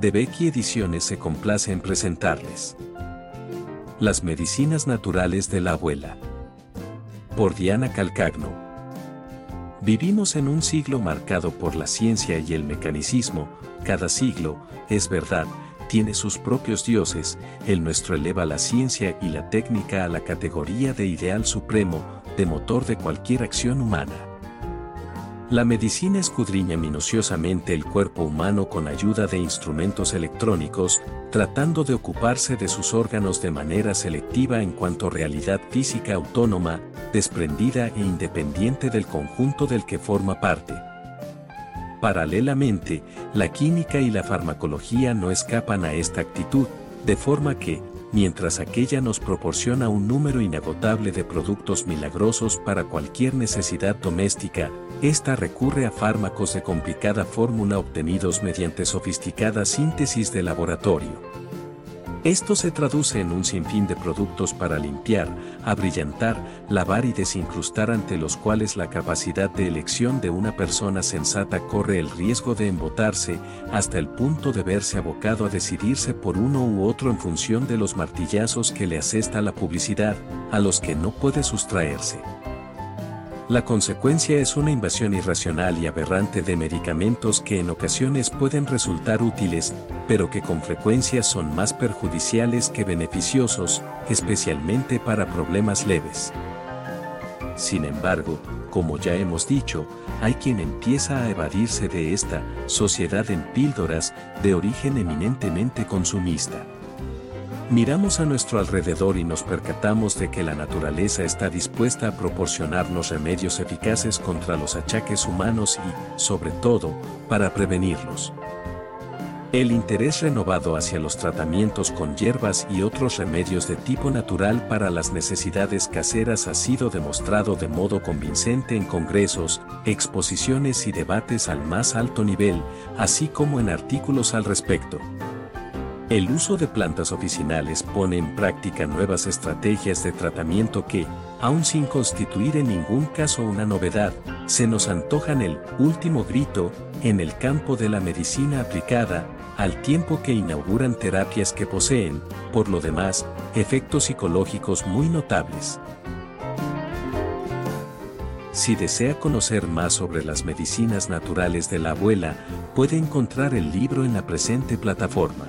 de Becky Ediciones se complace en presentarles. Las medicinas naturales de la abuela. Por Diana Calcagno. Vivimos en un siglo marcado por la ciencia y el mecanicismo, cada siglo, es verdad, tiene sus propios dioses, el nuestro eleva la ciencia y la técnica a la categoría de ideal supremo, de motor de cualquier acción humana. La medicina escudriña minuciosamente el cuerpo humano con ayuda de instrumentos electrónicos, tratando de ocuparse de sus órganos de manera selectiva en cuanto realidad física autónoma, desprendida e independiente del conjunto del que forma parte. Paralelamente, la química y la farmacología no escapan a esta actitud, de forma que, mientras aquella nos proporciona un número inagotable de productos milagrosos para cualquier necesidad doméstica, esta recurre a fármacos de complicada fórmula obtenidos mediante sofisticada síntesis de laboratorio. Esto se traduce en un sinfín de productos para limpiar, abrillantar, lavar y desincrustar ante los cuales la capacidad de elección de una persona sensata corre el riesgo de embotarse hasta el punto de verse abocado a decidirse por uno u otro en función de los martillazos que le asesta la publicidad, a los que no puede sustraerse. La consecuencia es una invasión irracional y aberrante de medicamentos que en ocasiones pueden resultar útiles, pero que con frecuencia son más perjudiciales que beneficiosos, especialmente para problemas leves. Sin embargo, como ya hemos dicho, hay quien empieza a evadirse de esta sociedad en píldoras de origen eminentemente consumista. Miramos a nuestro alrededor y nos percatamos de que la naturaleza está dispuesta a proporcionarnos remedios eficaces contra los achaques humanos y, sobre todo, para prevenirlos. El interés renovado hacia los tratamientos con hierbas y otros remedios de tipo natural para las necesidades caseras ha sido demostrado de modo convincente en congresos, exposiciones y debates al más alto nivel, así como en artículos al respecto. El uso de plantas oficinales pone en práctica nuevas estrategias de tratamiento que, aun sin constituir en ningún caso una novedad, se nos antojan el último grito en el campo de la medicina aplicada, al tiempo que inauguran terapias que poseen, por lo demás, efectos psicológicos muy notables. Si desea conocer más sobre las medicinas naturales de la abuela, puede encontrar el libro en la presente plataforma.